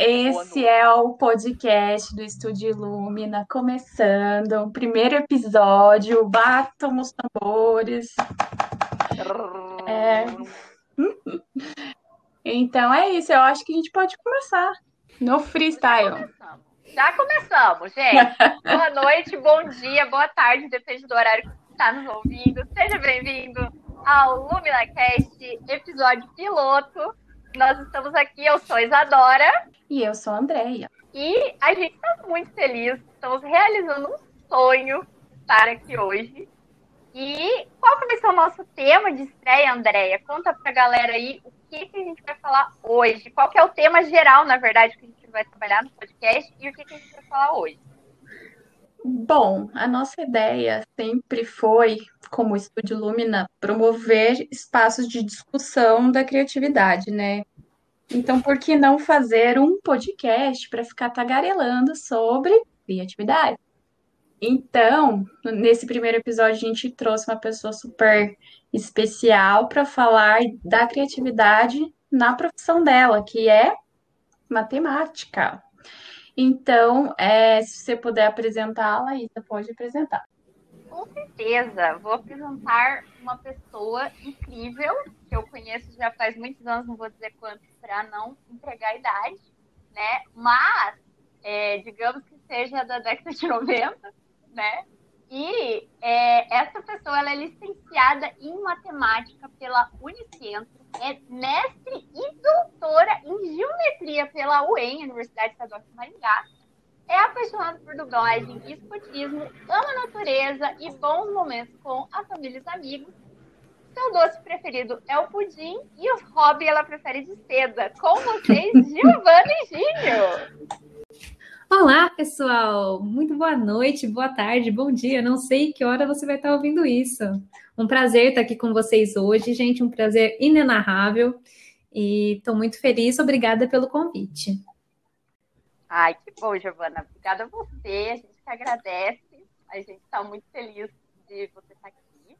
Esse é o podcast do Estúdio Lumina, começando, o primeiro episódio, batam os tambores. É. Então é isso, eu acho que a gente pode começar no freestyle. Já começamos, gente. boa noite, bom dia, boa tarde, depende do horário que você está nos ouvindo. Seja bem-vindo ao LuminaCast, episódio piloto. Nós estamos aqui, eu sou Isadora. E eu sou a Andréia. E a gente está muito feliz, estamos realizando um sonho para aqui hoje. E qual que vai ser o nosso tema de estreia, Andréia? Conta pra galera aí o que, que a gente vai falar hoje. Qual que é o tema geral, na verdade, que a gente vai trabalhar no podcast e o que, que a gente vai falar hoje. Bom, a nossa ideia sempre foi, como Estúdio Lumina, promover espaços de discussão da criatividade, né? Então, por que não fazer um podcast para ficar tagarelando sobre criatividade? Então, nesse primeiro episódio, a gente trouxe uma pessoa super especial para falar da criatividade na profissão dela, que é matemática. Então, é, se você puder apresentá-la, Isa pode apresentar. Com certeza, vou apresentar uma pessoa incrível que eu conheço já faz muitos anos, não vou dizer quantos, para não entregar a idade, né? Mas, é, digamos que seja da década de 90, né? E é, essa pessoa ela é licenciada em matemática pela Unicentro, é mestre e doutora em geometria pela UEM, Universidade Estadual de Maringá, é apaixonado por dublagem e escotismo, ama a natureza e bons momentos com a família e os amigos. Seu doce preferido é o pudim e os hobbies ela prefere de seda. Com vocês, Giovana e! Olá, pessoal! Muito boa noite, boa tarde, bom dia. Não sei que hora você vai estar ouvindo isso. Um prazer estar aqui com vocês hoje, gente. Um prazer inenarrável. E estou muito feliz. Obrigada pelo convite. Ai, que bom, Giovana. Obrigada a você. A gente que agradece. A gente está muito feliz de você estar aqui.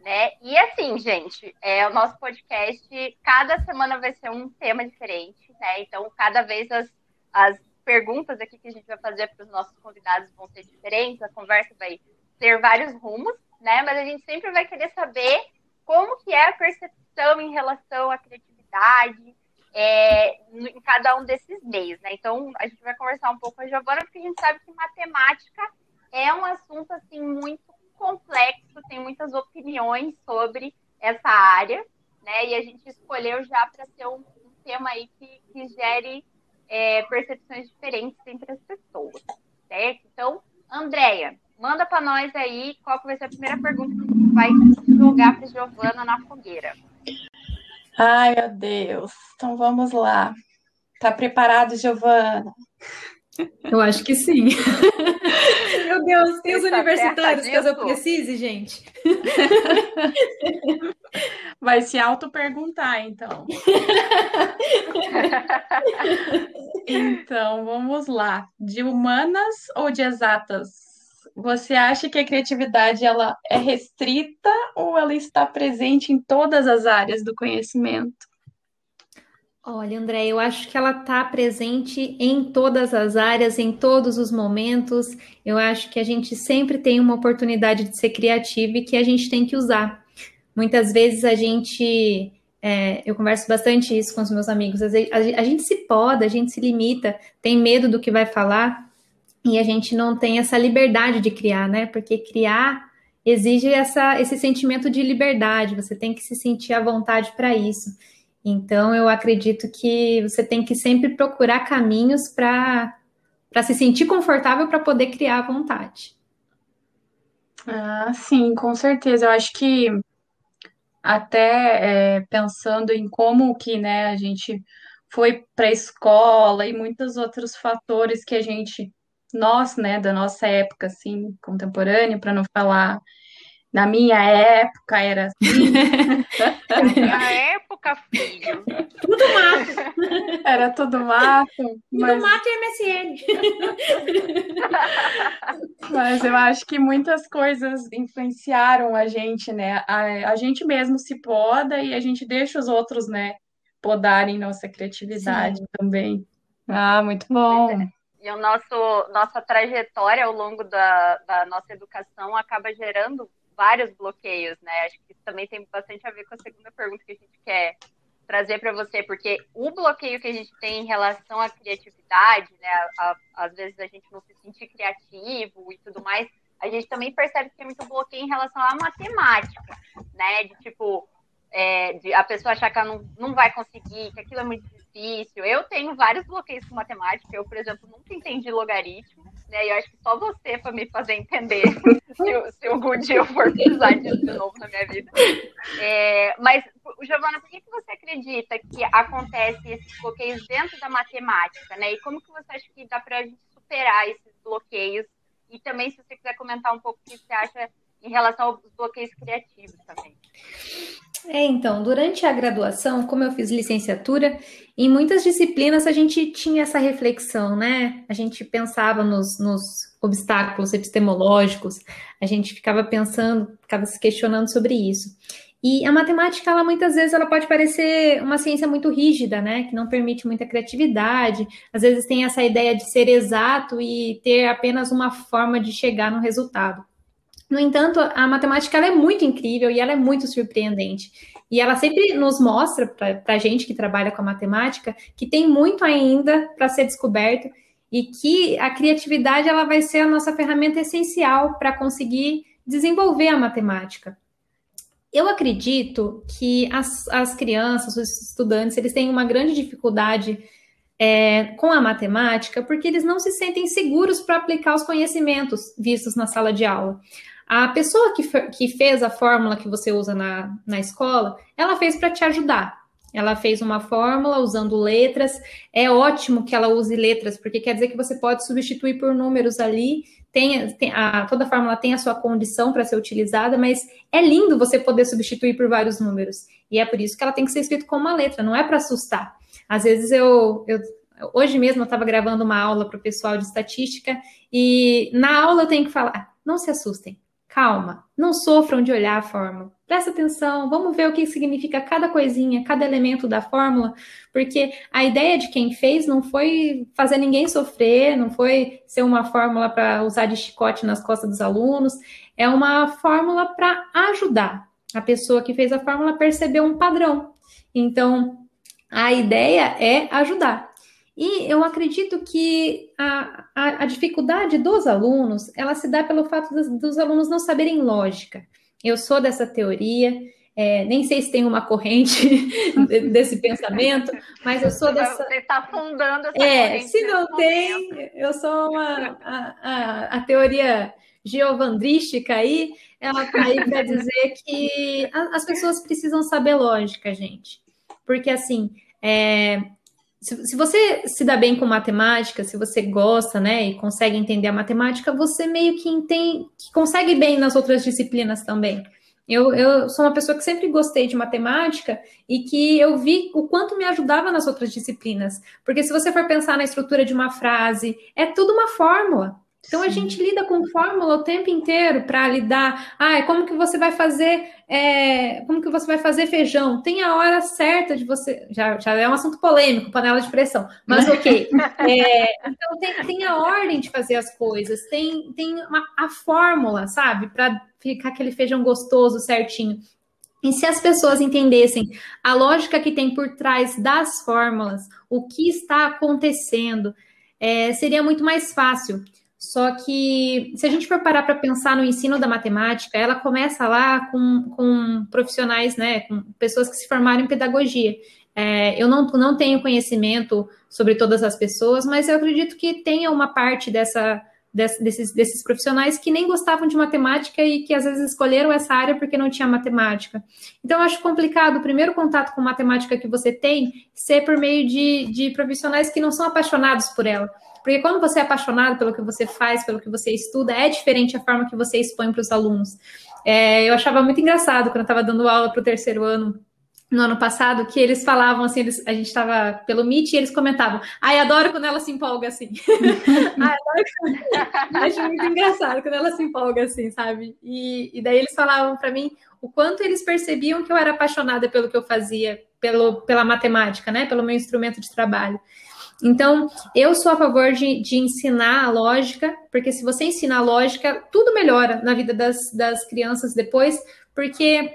Né? E assim, gente, é, o nosso podcast, cada semana vai ser um tema diferente, né? Então, cada vez as, as perguntas aqui que a gente vai fazer para os nossos convidados vão ser diferentes, a conversa vai ter vários rumos, né? Mas a gente sempre vai querer saber como que é a percepção em relação à criatividade, é, em cada um desses meios, né? Então, a gente vai conversar um pouco com a Giovana, porque a gente sabe que matemática é um assunto, assim, muito complexo, tem muitas opiniões sobre essa área, né? E a gente escolheu já para ser um, um, tema aí que, que gere é, percepções diferentes entre as pessoas, certo? Então, Andréia, manda para nós aí qual vai ser a primeira pergunta que gente vai jogar para Giovana na fogueira. Ai, meu Deus. Então vamos lá. Tá preparado, Giovana? Eu acho que sim. Meu Deus, tem os tá universitários que eu precise, gente. Vai se auto-perguntar, então. então, vamos lá. De humanas ou de exatas? Você acha que a criatividade ela é restrita ou ela está presente em todas as áreas do conhecimento? Olha, André, eu acho que ela está presente em todas as áreas, em todos os momentos. Eu acho que a gente sempre tem uma oportunidade de ser criativa e que a gente tem que usar. Muitas vezes a gente, é, eu converso bastante isso com os meus amigos, a, a gente se poda, a gente se limita, tem medo do que vai falar, e a gente não tem essa liberdade de criar, né? Porque criar exige essa, esse sentimento de liberdade, você tem que se sentir à vontade para isso. Então, eu acredito que você tem que sempre procurar caminhos para se sentir confortável para poder criar vontade. Ah, sim, com certeza. Eu acho que até é, pensando em como que né, a gente foi para a escola e muitos outros fatores que a gente nós, né, da nossa época, assim, contemporânea, para não falar na minha época era assim. Na minha época, filho. Tudo mato. Era tudo mato. Mas... Tudo mato e MSN. Mas eu acho que muitas coisas influenciaram a gente, né? A, a gente mesmo se poda e a gente deixa os outros, né, podarem nossa criatividade Sim. também. Ah, muito bom. É. E o nosso, nossa trajetória ao longo da, da nossa educação acaba gerando vários bloqueios, né? Acho que isso também tem bastante a ver com a segunda pergunta que a gente quer trazer para você, porque o bloqueio que a gente tem em relação à criatividade, né? A, a, às vezes a gente não se sentir criativo e tudo mais, a gente também percebe que tem muito bloqueio em relação à matemática, né? De tipo, é, de a pessoa achar que ela não, não vai conseguir, que aquilo é muito difícil. Eu tenho vários bloqueios com matemática. Eu, por exemplo, nunca entendi logaritmo, né? E eu acho que só você para me fazer entender se, se algum dia eu for precisar disso de novo na minha vida. É, mas, Giovana, por que, que você acredita que acontece esses bloqueios dentro da matemática, né? E como que você acha que dá para a gente superar esses bloqueios? E também, se você quiser comentar um pouco o que você acha em relação aos bloqueios criativos também. É, então, durante a graduação, como eu fiz licenciatura, em muitas disciplinas a gente tinha essa reflexão, né? A gente pensava nos, nos obstáculos epistemológicos, a gente ficava pensando, ficava se questionando sobre isso. E a matemática, ela muitas vezes ela pode parecer uma ciência muito rígida, né? Que não permite muita criatividade. Às vezes tem essa ideia de ser exato e ter apenas uma forma de chegar no resultado. No entanto, a matemática ela é muito incrível e ela é muito surpreendente. E ela sempre nos mostra, para a gente que trabalha com a matemática, que tem muito ainda para ser descoberto e que a criatividade ela vai ser a nossa ferramenta essencial para conseguir desenvolver a matemática. Eu acredito que as, as crianças, os estudantes, eles têm uma grande dificuldade é, com a matemática porque eles não se sentem seguros para aplicar os conhecimentos vistos na sala de aula. A pessoa que, que fez a fórmula que você usa na, na escola, ela fez para te ajudar. Ela fez uma fórmula usando letras. É ótimo que ela use letras, porque quer dizer que você pode substituir por números ali. Tem, tem a, toda fórmula tem a sua condição para ser utilizada, mas é lindo você poder substituir por vários números. E é por isso que ela tem que ser escrita com uma letra, não é para assustar. Às vezes eu, eu hoje mesmo eu estava gravando uma aula para o pessoal de estatística e na aula eu tenho que falar, não se assustem, Calma, não sofram de olhar a fórmula. Presta atenção, vamos ver o que significa cada coisinha, cada elemento da fórmula, porque a ideia de quem fez não foi fazer ninguém sofrer, não foi ser uma fórmula para usar de chicote nas costas dos alunos, é uma fórmula para ajudar a pessoa que fez a fórmula a perceber um padrão. Então, a ideia é ajudar. E eu acredito que a, a, a, dificuldade dos alunos, ela se dá pelo fato dos, dos alunos não saberem lógica. Eu sou dessa teoria, é, nem sei se tem uma corrente desse pensamento, mas eu sou dessa. Você está fundando essa é, corrente. Se não tem, eu sou uma, a, a, a teoria geovandrística aí, ela está aí para dizer que as pessoas precisam saber lógica, gente. Porque assim, é, se, se, você se dá bem com matemática, se você gosta, né, e consegue entender a matemática, você meio que entende, que consegue bem nas outras disciplinas também. Eu, eu sou uma pessoa que sempre gostei de matemática e que eu vi o quanto me ajudava nas outras disciplinas. Porque se você for pensar na estrutura de uma frase, é tudo uma fórmula. Então a gente lida com fórmula o tempo inteiro para lidar. Ah, como que você vai fazer? É, como que você vai fazer feijão? Tem a hora certa de você. Já, já é um assunto polêmico, panela de pressão, mas ok. É, então tem, tem a ordem de fazer as coisas, tem, tem uma, a fórmula, sabe? Para ficar aquele feijão gostoso certinho. E se as pessoas entendessem a lógica que tem por trás das fórmulas, o que está acontecendo, é, seria muito mais fácil. Só que, se a gente for parar para pensar no ensino da matemática, ela começa lá com, com profissionais, né, com pessoas que se formaram em pedagogia. É, eu não, não tenho conhecimento sobre todas as pessoas, mas eu acredito que tenha uma parte dessa, desses, desses profissionais que nem gostavam de matemática e que às vezes escolheram essa área porque não tinha matemática. Então, eu acho complicado o primeiro contato com matemática que você tem ser por meio de, de profissionais que não são apaixonados por ela. Porque quando você é apaixonado pelo que você faz, pelo que você estuda, é diferente a forma que você expõe para os alunos. É, eu achava muito engraçado quando eu estava dando aula para o terceiro ano no ano passado, que eles falavam assim, eles, a gente estava pelo Meet e eles comentavam, ai, adoro quando ela se empolga assim. adoro quando... Acho muito engraçado quando ela se empolga assim, sabe? E, e daí eles falavam para mim o quanto eles percebiam que eu era apaixonada pelo que eu fazia, pelo, pela matemática, né? Pelo meu instrumento de trabalho. Então, eu sou a favor de, de ensinar a lógica, porque se você ensinar a lógica, tudo melhora na vida das, das crianças depois, porque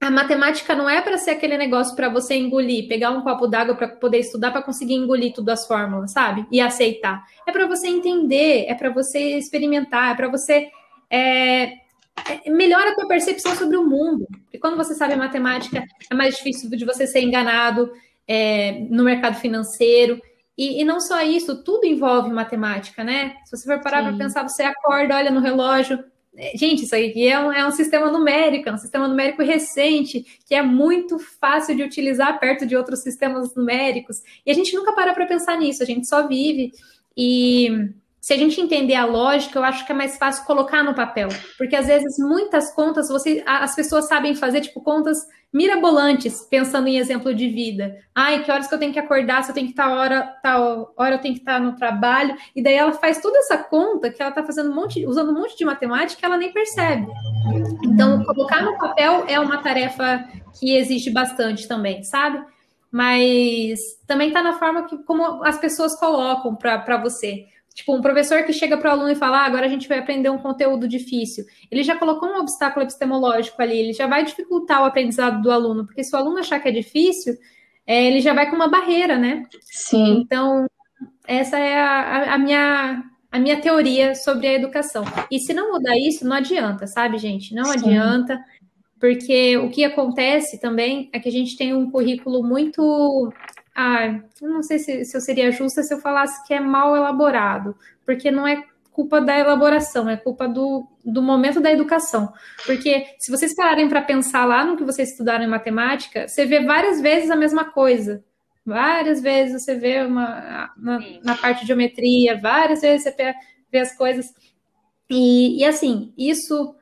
a matemática não é para ser aquele negócio para você engolir, pegar um copo d'água para poder estudar para conseguir engolir tudo as fórmulas, sabe? E aceitar. É para você entender, é para você experimentar, é para você é, é, melhora a tua percepção sobre o mundo. Porque quando você sabe matemática, é mais difícil de você ser enganado é, no mercado financeiro. E, e, não só isso, tudo envolve matemática, né? Se você for parar para pensar, você acorda, olha no relógio, é, gente, isso aqui é um, é um sistema numérico, é um sistema numérico recente, que é muito fácil de utilizar perto de outros sistemas numéricos. E a gente nunca para para pensar nisso, a gente só vive. E se a gente entender a lógica, eu acho que é mais fácil colocar no papel. Porque às vezes muitas contas, você, as pessoas sabem fazer, tipo, contas mirabolantes, pensando em exemplo de vida. Ai, que horas que eu tenho que acordar, se eu tenho que estar hora, tal hora eu tenho que estar no trabalho. E daí ela faz toda essa conta que ela está fazendo um monte, usando um monte de matemática ela nem percebe. Então, colocar no papel é uma tarefa que exige bastante também, sabe? Mas também está na forma que como as pessoas colocam para você. Tipo, um professor que chega para o aluno e fala, ah, agora a gente vai aprender um conteúdo difícil. Ele já colocou um obstáculo epistemológico ali, ele já vai dificultar o aprendizado do aluno, porque se o aluno achar que é difícil, é, ele já vai com uma barreira, né? Sim. Então, essa é a, a, minha, a minha teoria sobre a educação. E se não mudar isso, não adianta, sabe, gente? Não Sim. adianta, porque o que acontece também é que a gente tem um currículo muito ah, não sei se, se eu seria justa se eu falasse que é mal elaborado, porque não é culpa da elaboração, é culpa do, do momento da educação. Porque se vocês pararem para pensar lá no que vocês estudaram em matemática, você vê várias vezes a mesma coisa. Várias vezes você vê uma, na, na parte de geometria, várias vezes você vê as coisas. E, e assim, isso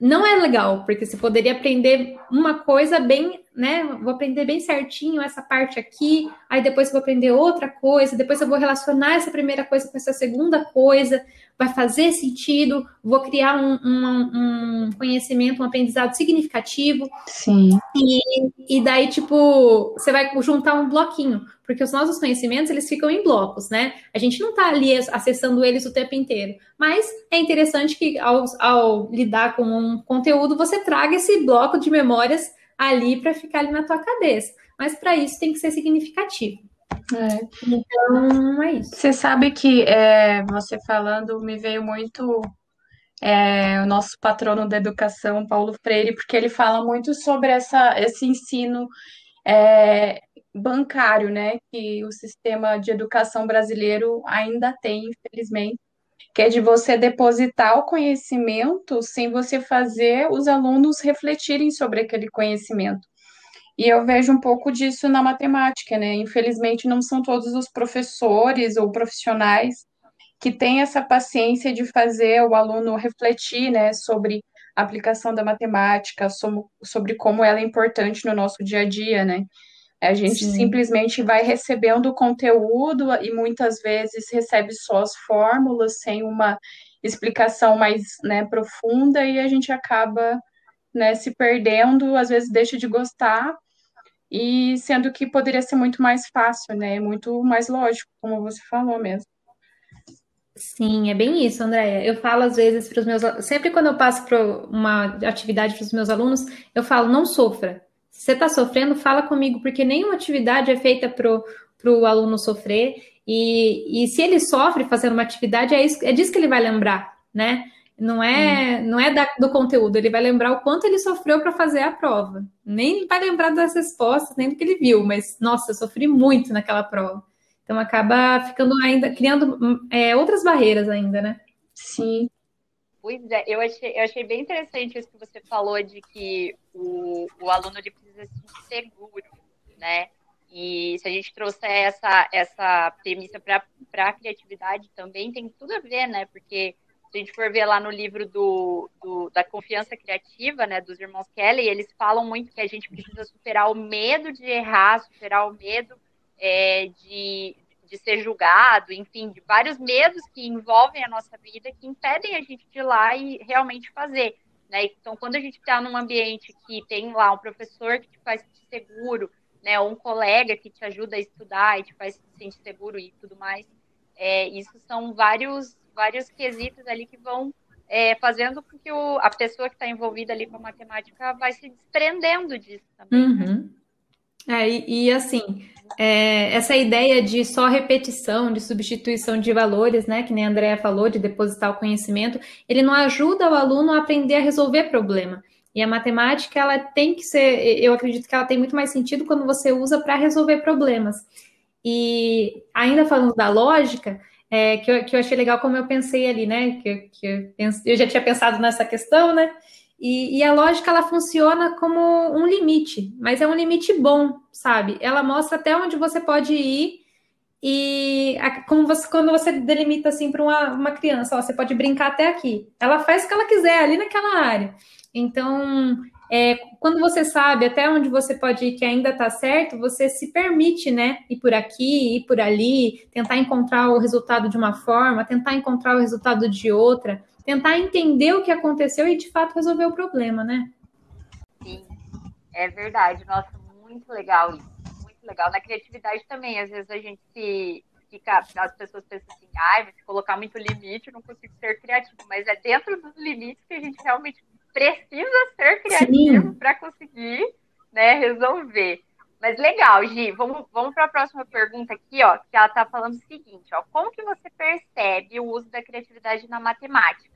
não é legal, porque você poderia aprender uma coisa bem né? Vou aprender bem certinho essa parte aqui, aí depois eu vou aprender outra coisa, depois eu vou relacionar essa primeira coisa com essa segunda coisa, vai fazer sentido, vou criar um, um, um conhecimento, um aprendizado significativo. Sim. E, e daí, tipo, você vai juntar um bloquinho, porque os nossos conhecimentos, eles ficam em blocos, né? A gente não está ali acessando eles o tempo inteiro. Mas é interessante que ao, ao lidar com um conteúdo, você traga esse bloco de memórias ali para ficar ali na tua cabeça. Mas para isso tem que ser significativo. É. Então, é isso. Você sabe que é, você falando me veio muito é, o nosso patrono da educação, Paulo Freire, porque ele fala muito sobre essa, esse ensino é, bancário, né, que o sistema de educação brasileiro ainda tem, infelizmente, que é de você depositar o conhecimento sem você fazer os alunos refletirem sobre aquele conhecimento. E eu vejo um pouco disso na matemática, né? Infelizmente, não são todos os professores ou profissionais que têm essa paciência de fazer o aluno refletir, né, sobre a aplicação da matemática, sobre como ela é importante no nosso dia a dia, né? A gente Sim. simplesmente vai recebendo o conteúdo e muitas vezes recebe só as fórmulas sem uma explicação mais né, profunda e a gente acaba né, se perdendo, às vezes deixa de gostar, e sendo que poderia ser muito mais fácil, né? Muito mais lógico, como você falou mesmo. Sim, é bem isso, Andréia. Eu falo às vezes para os meus sempre quando eu passo para uma atividade para os meus alunos, eu falo, não sofra. Se você está sofrendo, fala comigo, porque nenhuma atividade é feita para o aluno sofrer. E, e se ele sofre fazendo uma atividade, é, isso, é disso que ele vai lembrar, né? Não é, hum. não é da, do conteúdo, ele vai lembrar o quanto ele sofreu para fazer a prova. Nem vai lembrar das respostas, nem do que ele viu, mas nossa, eu sofri muito naquela prova. Então acaba ficando ainda, criando é, outras barreiras ainda, né? Sim. Pois é, eu achei, eu achei bem interessante isso que você falou de que o, o aluno ele precisa se sentir seguro, né? E se a gente trouxer essa, essa premissa para a criatividade também, tem tudo a ver, né? Porque se a gente for ver lá no livro do, do, da confiança criativa, né, dos irmãos Kelly, eles falam muito que a gente precisa superar o medo de errar, superar o medo é, de, de ser julgado, enfim, de vários medos que envolvem a nossa vida, que impedem a gente de ir lá e realmente fazer. Né? Então, quando a gente está num ambiente que tem lá um professor que te faz seguro, né, ou um colega que te ajuda a estudar e te faz se sentir seguro e tudo mais. É, isso são vários, vários quesitos ali que vão é, fazendo com que o, a pessoa que está envolvida ali com a matemática vai se desprendendo disso também. Né? Uhum. É, e, e assim, é, essa ideia de só repetição, de substituição de valores, né, que nem a Andrea falou, de depositar o conhecimento, ele não ajuda o aluno a aprender a resolver problema. E a matemática, ela tem que ser, eu acredito que ela tem muito mais sentido quando você usa para resolver problemas. E ainda falando da lógica, é, que, eu, que eu achei legal como eu pensei ali, né? Que, que eu, eu já tinha pensado nessa questão, né? E, e, a lógica ela funciona como um limite, mas é um limite bom, sabe? Ela mostra até onde você pode ir e a, como você, quando você delimita assim para uma, uma criança, ó, você pode brincar até aqui. Ela faz o que ela quiser ali naquela área. Então, é, quando você sabe até onde você pode ir que ainda está certo, você se permite, né, ir por aqui, ir por ali, tentar encontrar o resultado de uma forma, tentar encontrar o resultado de outra, tentar entender o que aconteceu e de fato resolver o problema, né? Sim, é verdade. Nossa, muito legal isso. Muito legal. Na criatividade também, às vezes a gente se fica, as pessoas pensam assim, ai, se colocar muito limite, eu não consigo ser criativo. Mas é dentro dos limites que a gente realmente precisa ser criativo para conseguir né, resolver. Mas legal, Gi, vamos, vamos para a próxima pergunta aqui, ó, que ela está falando o seguinte, ó, como que você percebe o uso da criatividade na matemática?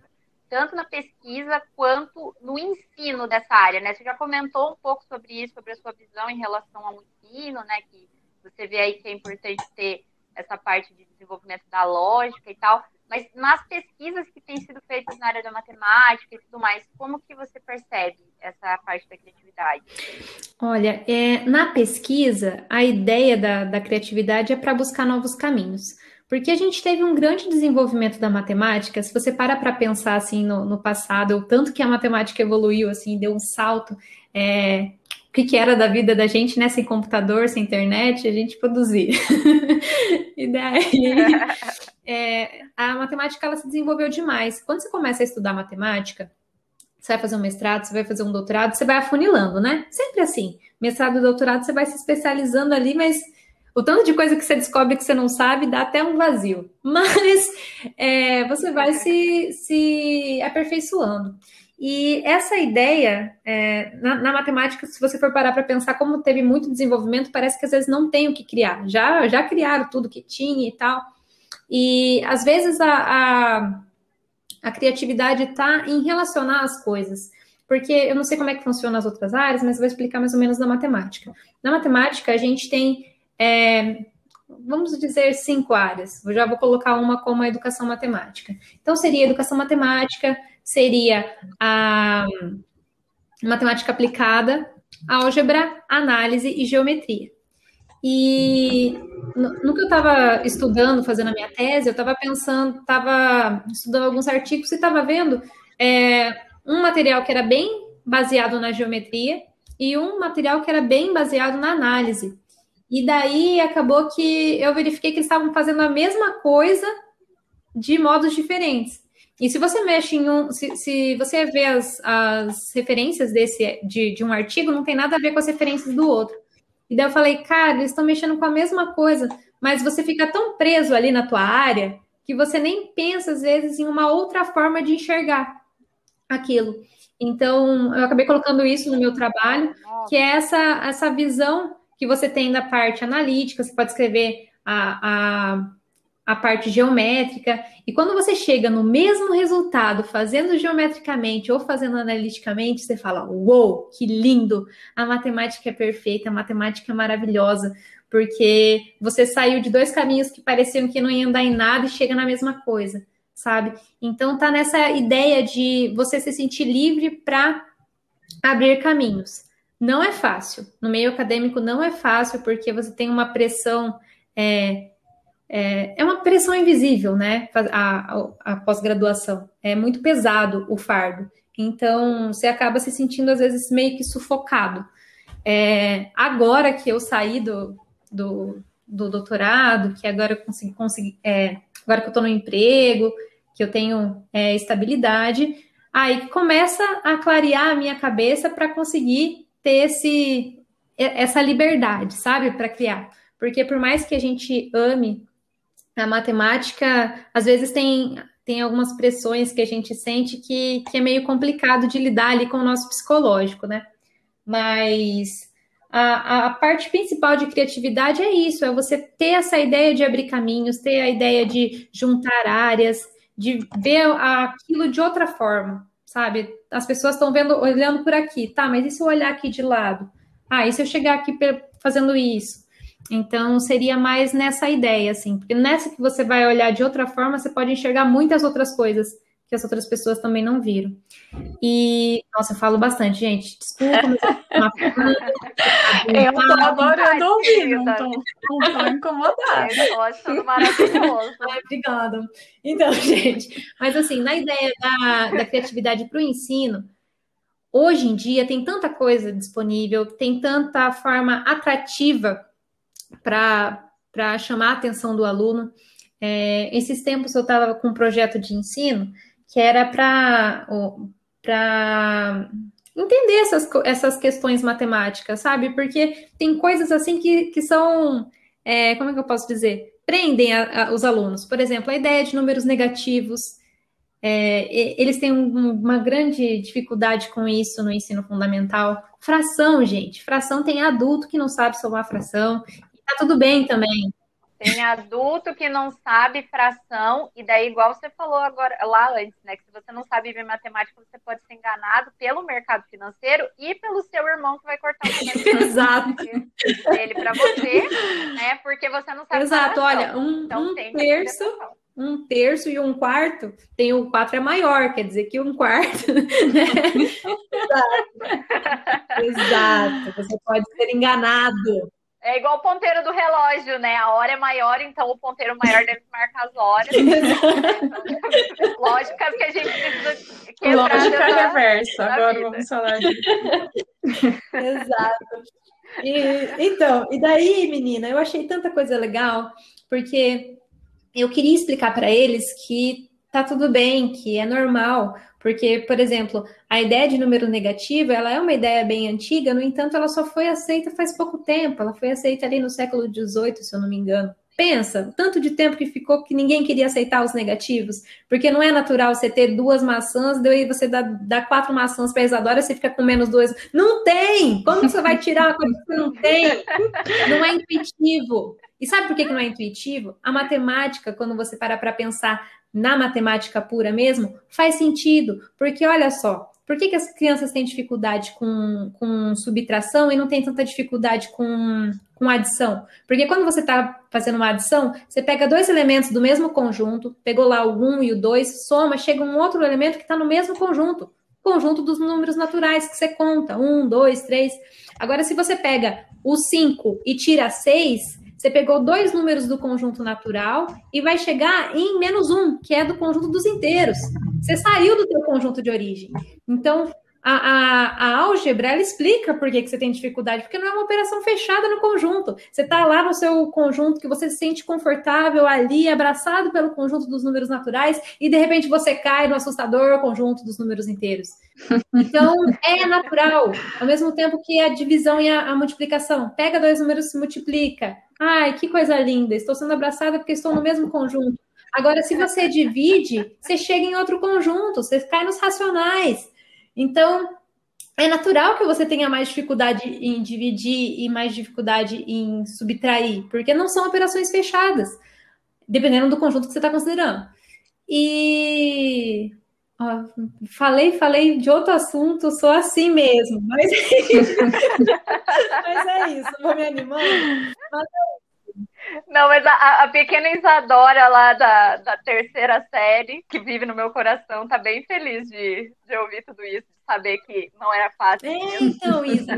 Tanto na pesquisa quanto no ensino dessa área, né? Você já comentou um pouco sobre isso, sobre a sua visão em relação ao ensino, né? Que você vê aí que é importante ter essa parte de desenvolvimento da lógica e tal. Mas nas pesquisas que têm sido feitas na área da matemática e tudo mais, como que você percebe essa parte da criatividade? Olha, é, na pesquisa, a ideia da, da criatividade é para buscar novos caminhos. Porque a gente teve um grande desenvolvimento da matemática. Se você para para pensar assim no, no, passado, o tanto que a matemática evoluiu, assim, deu um salto. É, o que, que, era da vida da gente, né? Sem computador, sem internet, a gente produzir. e daí, é, a matemática ela se desenvolveu demais. Quando você começa a estudar matemática, você vai fazer um mestrado, você vai fazer um doutorado, você vai afunilando, né? Sempre assim. Mestrado e doutorado, você vai se especializando ali, mas o tanto de coisa que você descobre que você não sabe dá até um vazio. Mas é, você vai se, se aperfeiçoando. E essa ideia, é, na, na, matemática, se você for parar para pensar como teve muito desenvolvimento, parece que às vezes não tem o que criar. Já, já criaram tudo que tinha e tal. E às vezes a, a, a criatividade está em relacionar as coisas. Porque eu não sei como é que funciona as outras áreas, mas vou explicar mais ou menos na matemática. Na matemática, a gente tem, é, vamos dizer, cinco áreas. Eu já vou colocar uma como a educação matemática. Então, seria educação matemática, seria a matemática aplicada, álgebra, análise e geometria. E no, que eu estava estudando, fazendo a minha tese, eu estava pensando, estava estudando alguns artigos e estava vendo é, um material que era bem baseado na geometria e um material que era bem baseado na análise. E daí acabou que eu verifiquei que eles estavam fazendo a mesma coisa de modos diferentes. E se você mexe em um. Se, se você vê as, as referências desse, de, de um artigo, não tem nada a ver com as referências do outro. E daí eu falei, cara, eles estão mexendo com a mesma coisa, mas você fica tão preso ali na tua área que você nem pensa, às vezes, em uma outra forma de enxergar aquilo. Então, eu acabei colocando isso no meu trabalho, que é essa, essa visão que você tem da parte analítica, você pode escrever a, a a parte geométrica. E quando você chega no mesmo resultado fazendo geometricamente ou fazendo analiticamente, você fala: Uou, que lindo! A matemática é perfeita, a matemática é maravilhosa, porque você saiu de dois caminhos que pareciam que não iam dar em nada e chega na mesma coisa, sabe? Então tá nessa ideia de você se sentir livre para abrir caminhos. Não é fácil. No meio acadêmico não é fácil, porque você tem uma pressão. É, é, é uma pressão invisível, né? A, a, a pós-graduação. É muito pesado o fardo. Então, você acaba se sentindo, às vezes, meio que sufocado. É, agora que eu saí do, do, do, doutorado, que agora eu consegui, consegui é, agora que eu estou no emprego, que eu tenho é, estabilidade, aí começa a clarear a minha cabeça para conseguir ter esse, essa liberdade, sabe, para criar. Porque por mais que a gente ame a matemática, às vezes tem, tem algumas pressões que a gente sente que, que é meio complicado de lidar ali com o nosso psicológico, né? Mas a, a, parte principal de criatividade é isso: é você ter essa ideia de abrir caminhos, ter a ideia de juntar áreas, de ver aquilo de outra forma, sabe? As pessoas estão vendo, olhando por aqui, tá? Mas e se eu olhar aqui de lado? Ah, e se eu chegar aqui fazendo isso? Então, seria mais nessa ideia, assim, porque nessa que você vai olhar de outra forma, você pode enxergar muitas outras coisas que as outras pessoas também não viram. E, nossa, eu falo bastante, gente. Desculpa, mas eu tô adorando ouvir, não tô, não tô incomodada. Eu achando maravilhoso. Ai, obrigada. Então, gente, mas assim, na ideia da, da criatividade para o ensino, hoje em dia tem tanta coisa disponível, tem tanta forma atrativa para chamar a atenção do aluno. É, esses tempos eu estava com um projeto de ensino que era para entender essas, essas questões matemáticas, sabe? Porque tem coisas assim que, que são, é, como é que eu posso dizer? Prendem a, a, os alunos. Por exemplo, a ideia de números negativos. É, eles têm um, uma grande dificuldade com isso no ensino fundamental. Fração, gente. Fração tem adulto que não sabe somar fração. E tá tudo bem também. Tem adulto que não sabe fração, e daí, igual você falou agora lá antes, né? Que se você não sabe ver matemática, você pode ser enganado pelo mercado financeiro e pelo seu irmão que vai cortar o Exato. dele para você, né? Porque você não sabe. Exato, olha, um, então, um terço. Um terço e um quarto, tem o quatro é maior, quer dizer que um quarto. Né? Exato. Exato, você pode ser enganado. É igual o ponteiro do relógio, né? A hora é maior, então o ponteiro maior deve marcar as horas. Lógica que a gente precisa quebrar. Lógica reversa. Agora vida. vamos falar disso. Exato. E, então, e daí, menina, eu achei tanta coisa legal, porque eu queria explicar para eles que tá tudo bem, que é normal, porque, por exemplo, a ideia de número negativo, ela é uma ideia bem antiga, no entanto, ela só foi aceita faz pouco tempo, ela foi aceita ali no século XVIII, se eu não me engano. Pensa, tanto de tempo que ficou que ninguém queria aceitar os negativos, porque não é natural você ter duas maçãs, daí você dá, dá quatro maçãs para Isadora, você fica com menos dois. Não tem! Como você vai tirar uma coisa que não tem? Não é intuitivo. E sabe por que não é intuitivo? A matemática, quando você para para pensar na matemática pura mesmo, faz sentido, porque olha só, por que, que as crianças têm dificuldade com, com subtração e não tem tanta dificuldade com, com adição? Porque quando você está fazendo uma adição, você pega dois elementos do mesmo conjunto, pegou lá o 1 e o 2, soma, chega um outro elemento que está no mesmo conjunto. Conjunto dos números naturais que você conta, 1, 2, 3. Agora, se você pega o 5 e tira 6, você pegou dois números do conjunto natural e vai chegar em menos um, que é do conjunto dos inteiros. Você saiu do teu conjunto de origem. Então, a, a, a, álgebra, ela explica por que, que você tem dificuldade, porque não é uma operação fechada no conjunto. Você está lá no seu conjunto que você se sente confortável ali, abraçado pelo conjunto dos números naturais, e de repente você cai no assustador conjunto dos números inteiros. Então, é natural, ao mesmo tempo que a divisão e a, a multiplicação. Pega dois números se multiplica. Ai, que coisa linda, estou sendo abraçada porque estou no mesmo conjunto. Agora, se você divide, você chega em outro conjunto, você cai nos racionais. Então, é natural que você tenha mais dificuldade em dividir e mais dificuldade em subtrair, porque não são operações fechadas, dependendo do conjunto que você está considerando. E falei, falei de outro assunto, sou assim mesmo, mas, mas é isso, vou me animando. Mas é não, mas a, a, pequena Isadora lá da, da terceira série, que vive no meu coração, tá bem feliz de, de ouvir tudo isso, saber que não era fácil. É, então, Isa.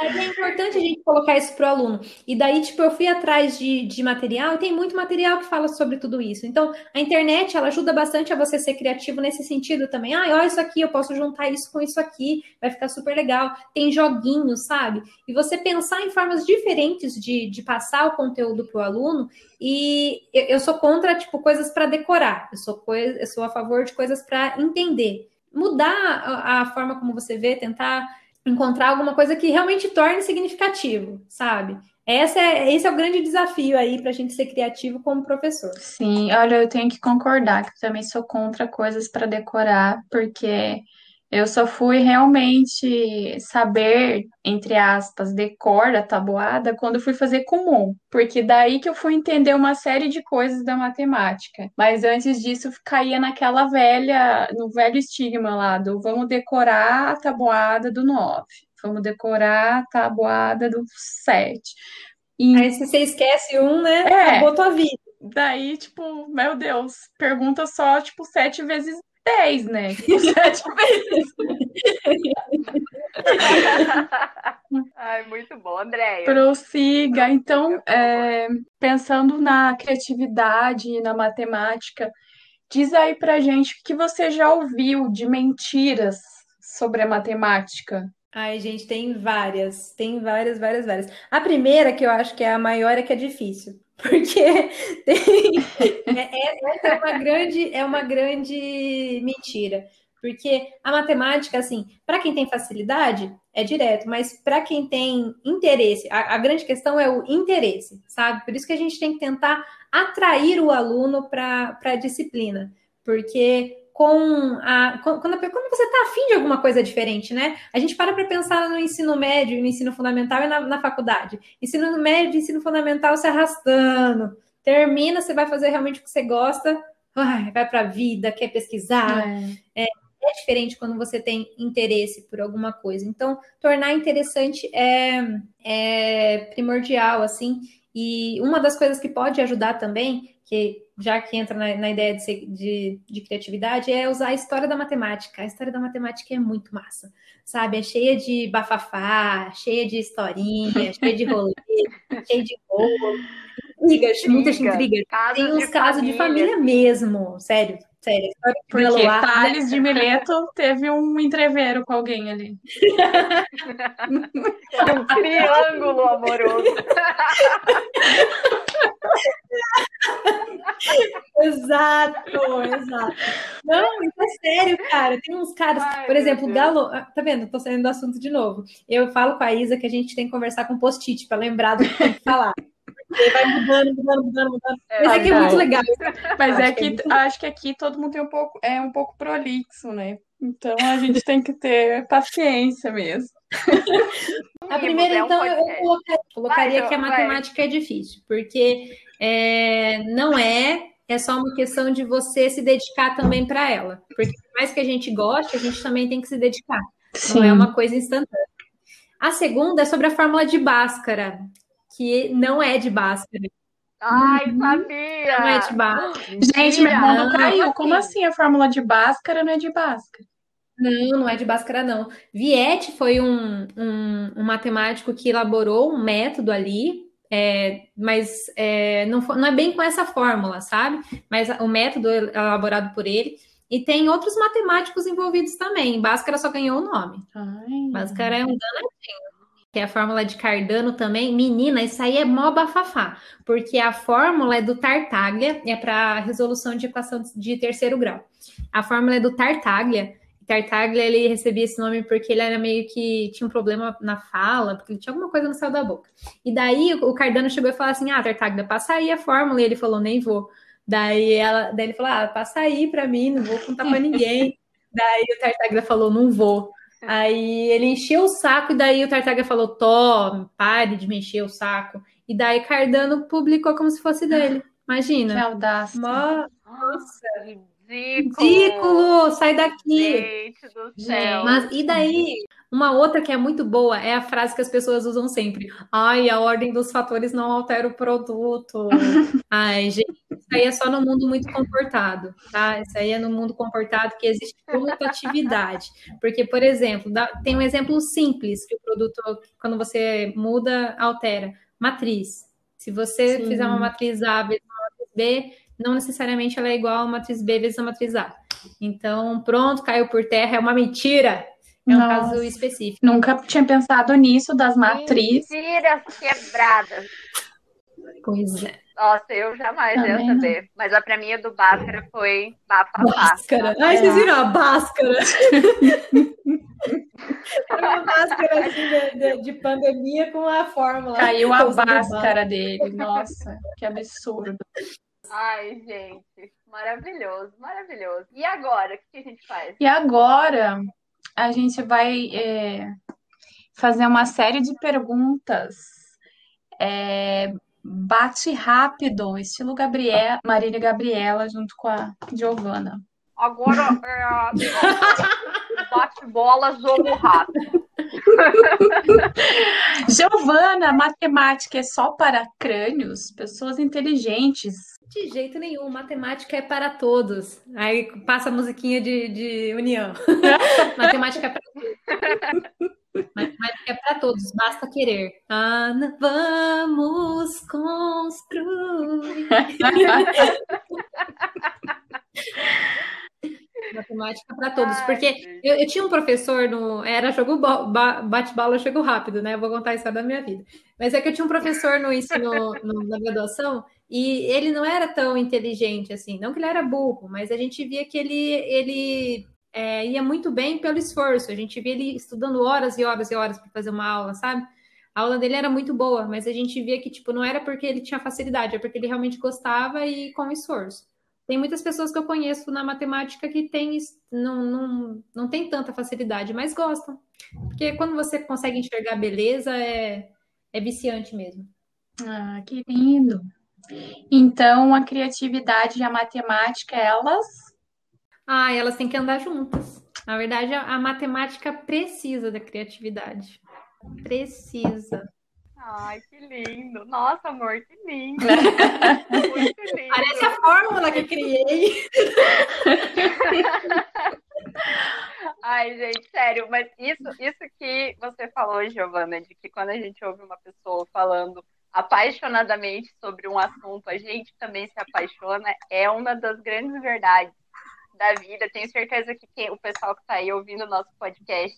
é importante a gente colocar isso pro aluno. E daí, tipo, eu fui atrás de, de material, e tem muito material que fala sobre tudo isso. Então, a internet, ela ajuda bastante a você ser criativo nesse sentido também. Ah, olha isso aqui, eu posso juntar isso com isso aqui, vai ficar super legal. Tem joguinhos, sabe? E você pensar em formas diferentes de, de passar o conteúdo pro aluno. E eu, eu sou contra, tipo, coisas para decorar. Eu sou, coisa, eu sou a favor de coisas para entender mudar a, a forma como você vê, tentar encontrar alguma coisa que realmente torne significativo, sabe? Esse é, esse é o grande desafio aí para a gente ser criativo como professor. Sim, olha, eu tenho que concordar que eu também sou contra coisas para decorar, porque eu só fui realmente saber, entre aspas, decor da tabuada quando fui fazer comum, porque daí que eu fui entender uma série de coisas da matemática. Mas antes disso, caía naquela velha, no velho estigma lá do vamos decorar a tabuada do 9, vamos decorar a tabuada do 7. E... Aí se você esquece um, né? É, acabou tua vida. Daí, tipo, meu Deus, pergunta só, tipo, sete vezes 10, né? Tipo, sete vezes. Ai, muito bom, Andréia. Prossiga. Então, é, pensando na criatividade e na matemática, diz aí pra gente o que você já ouviu de mentiras sobre a matemática. Ai, gente, tem várias, tem várias, várias, várias. A primeira, que eu acho que é a maior, é que é difícil. Porque tem, é, é, é, uma grande, é uma grande mentira. Porque a matemática, assim, para quem tem facilidade, é direto, mas para quem tem interesse, a, a, grande questão é o interesse, sabe? Por isso que a gente tem que tentar atrair o aluno para a disciplina. Porque com a. Quando, quando você está afim de alguma coisa diferente, né? A gente para para pensar no ensino médio, no ensino fundamental e na, na faculdade. Ensino médio, ensino fundamental se arrastando. Termina, você vai fazer realmente o que você gosta, ai, vai para a vida, quer pesquisar. É. É, é diferente quando você tem interesse por alguma coisa. Então, tornar interessante é, é primordial, assim. E uma das coisas que pode ajudar também, que já que entra na, na ideia de, ser, de, de, criatividade, é usar a história da matemática. A história da matemática é muito massa, sabe? É cheia de bafafá, cheia de historinha, cheia de rolê, cheia de rolo. Intrigas, muitas intrigas. Tem uns casos de família mesmo, sério. Sério, Porque Meloar, Thales de Mileto teve um entreveiro com alguém ali. um triângulo amoroso. exato, exato. Não, isso é sério, cara. Tem uns caras, Ai, por exemplo, Galo. Ah, tá vendo? Tô saindo do assunto de novo. Eu falo com a Isa que a gente tem que conversar com post-it para lembrar do que tem que falar. Vai mudando, mudando, mudando, mudando. É, Mas aqui é muito legal. Mas é que, é acho que aqui todo mundo tem um pouco, é um pouco prolixo, né? Então a gente tem que ter paciência mesmo. A primeira, então, eu colocaria, colocaria vai, que a matemática vai. é difícil, porque é, não é, é só uma questão de você se dedicar também para ela. Porque por mais que a gente goste, a gente também tem que se dedicar. Sim. Não é uma coisa instantânea. A segunda é sobre a fórmula de Bhaskara, que não é de Bhaskara. Ai, uhum. sabia! Não é de Bhaskara. Gente, meu irmão caiu. Como assim a fórmula de Bhaskara não é de Bhaskara? Não, não é de Bhaskara, não. Viette foi um, um, um matemático que elaborou um método ali, é, mas é, não, não é bem com essa fórmula, sabe? Mas o método é elaborado por ele. E tem outros matemáticos envolvidos também. Bhaskara só ganhou o nome. Ai. Bhaskara é um danadinho que é a fórmula de Cardano também. Menina, isso aí é mó bafafá, porque a fórmula é do Tartaglia, é para resolução de equação de terceiro grau. A fórmula é do Tartaglia. Tartaglia, ele recebia esse nome porque ele era meio que tinha um problema na fala, porque ele tinha alguma coisa no céu da boca. E daí o Cardano chegou e falou assim: Ah, Tartaglia, passa aí a fórmula. E ele falou: Nem vou. Daí, ela, daí ele falou: Ah, passa aí para mim, não vou contar para ninguém. daí o Tartaglia falou: Não vou. Aí ele encheu o saco e daí o Tartaga falou: Tó, pare de me encher o saco. E daí Cardano publicou como se fosse dele. Imagina. Que audácia. Mó... Nossa, ridículo. ridículo. Sai daqui. Gente do céu. Mas e daí? Uma outra que é muito boa é a frase que as pessoas usam sempre. Ai, a ordem dos fatores não altera o produto. Ai, gente, isso aí é só no mundo muito comportado, tá? Isso aí é no mundo comportado que existe comutatividade. Porque, por exemplo, dá, tem um exemplo simples que o produto, quando você muda, altera. Matriz. Se você Sim. fizer uma matriz A vezes uma matriz B, não necessariamente ela é igual a matriz B vezes a matriz A. Então, pronto, caiu por terra, é uma mentira. É um Nossa, caso específico. Nunca tinha pensado nisso das matrizes. Mentiras quebradas. Pois é. Nossa, eu jamais Também ia saber. Mas a pra mim a do Bhaskara foi Bafafá. Bhaskara. Ai, vocês viram a Bhaskara? Era uma máscara assim, de, de, de, pandemia com a fórmula. Caiu a máscara dele. Nossa, que absurdo. Ai, gente, maravilhoso, maravilhoso. E agora, o que a gente faz? E agora, a gente vai é, fazer uma série de perguntas. É, bate rápido, estilo Gabriel, Marília Gabriela junto com a Giovana. Agora é bate-bola, jogo rápido. Giovana, matemática é só para crânios, pessoas inteligentes. De jeito nenhum, matemática é para todos. Aí passa a musiquinha de, de união. matemática é para todos. Matemática é para todos, basta querer. Ana, vamos construir. Matemática para todos, Ai, porque eu, eu, tinha um professor no. Era jogo bate-bola, jogo rápido, né? Eu vou contar isso da minha vida. Mas é que eu tinha um professor no ensino, no, na graduação, e ele não era tão inteligente assim. Não que ele era burro, mas a gente via que ele, ele é, ia muito bem pelo esforço. A gente via ele estudando horas e horas e horas para fazer uma aula, sabe? A aula dele era muito boa, mas a gente via que, tipo, não era porque ele tinha facilidade, é porque ele realmente gostava e com esforço. Tem muitas pessoas que eu conheço na matemática que tem, não, não, não tem tanta facilidade, mas gostam. Porque quando você consegue enxergar beleza, é, é viciante mesmo. Ah, que lindo! Então, a criatividade e a matemática, elas. Ah, elas têm que andar juntas. Na verdade, a, a matemática precisa da criatividade. Precisa. Ai, que lindo. Nossa, amor, que lindo. Muito lindo. Parece a fórmula que criei. Ai, gente, sério, mas isso, isso que você falou, Giovana, de que quando a gente ouve uma pessoa falando apaixonadamente sobre um assunto, a gente também se apaixona, é uma das grandes verdades da vida. Tenho certeza que quem, o pessoal que está aí ouvindo o nosso podcast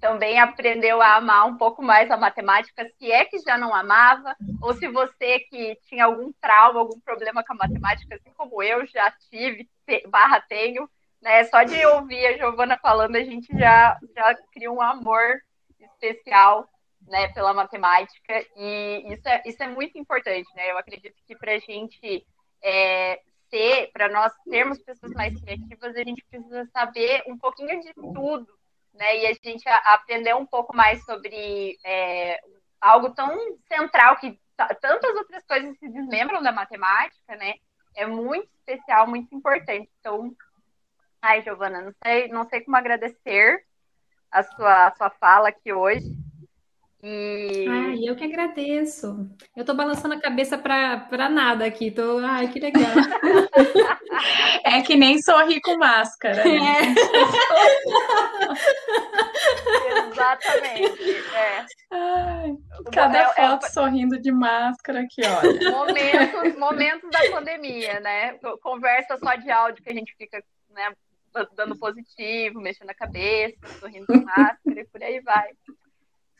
também aprendeu a amar um pouco mais a matemática, se é que já não amava, ou se você que tinha algum trauma, algum problema com a matemática, assim como eu já tive, barra tenho, né? Só de ouvir a Giovana falando, a gente já, já cria um amor especial né, pela matemática, e isso é, isso é muito importante, né? Eu acredito que para a gente é, ser, para nós sermos pessoas mais criativas, a gente precisa saber um pouquinho de tudo, né? E a gente aprender um pouco mais sobre é, algo tão central que tantas outras coisas se desmembram da matemática, né? É muito especial, muito importante. Então, ai, Giovana, não sei, não sei como agradecer a sua, a sua fala aqui hoje. E... Ai, eu que agradeço. Eu tô balançando a cabeça para nada aqui. Tô... Ai, que legal. é que nem sorri com máscara. Né? É. Exatamente. É. Ai, cada é, foto é... sorrindo de máscara aqui, olha. Momentos, momentos da pandemia, né? Conversa só de áudio que a gente fica né, dando positivo, mexendo a cabeça, sorrindo com máscara e por aí vai.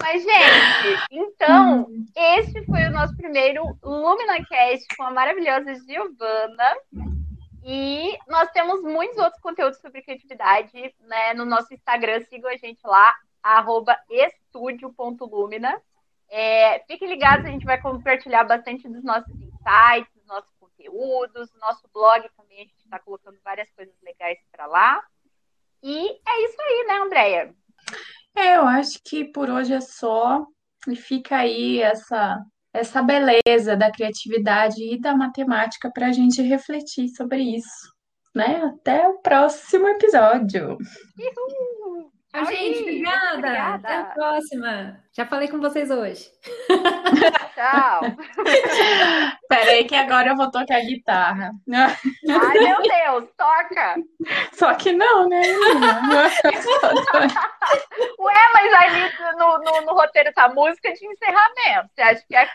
Mas, gente, então, hum. esse foi o nosso primeiro LuminaCast com a maravilhosa Giovana. E nós temos muitos outros conteúdos sobre criatividade né, no nosso Instagram. Sigam a gente lá, arroba estúdio.lumina. É, fiquem ligados, a gente vai compartilhar bastante dos nossos insights, dos nossos conteúdos. Nosso blog também, a gente está colocando várias coisas legais para lá. E é isso aí, né, Andréia? É, eu acho que por hoje é só. E fica aí essa, essa beleza da criatividade e da matemática para a gente refletir sobre isso. Né? Até o próximo episódio. Tchau, gente. Obrigada. obrigada. Até a próxima. Já falei com vocês hoje. Tchau. Peraí que agora eu vou tocar guitarra. Ai, meu Deus, toca! Só que não, né? Ué, mas ali no, no, no roteiro tá música de encerramento. Você acha que é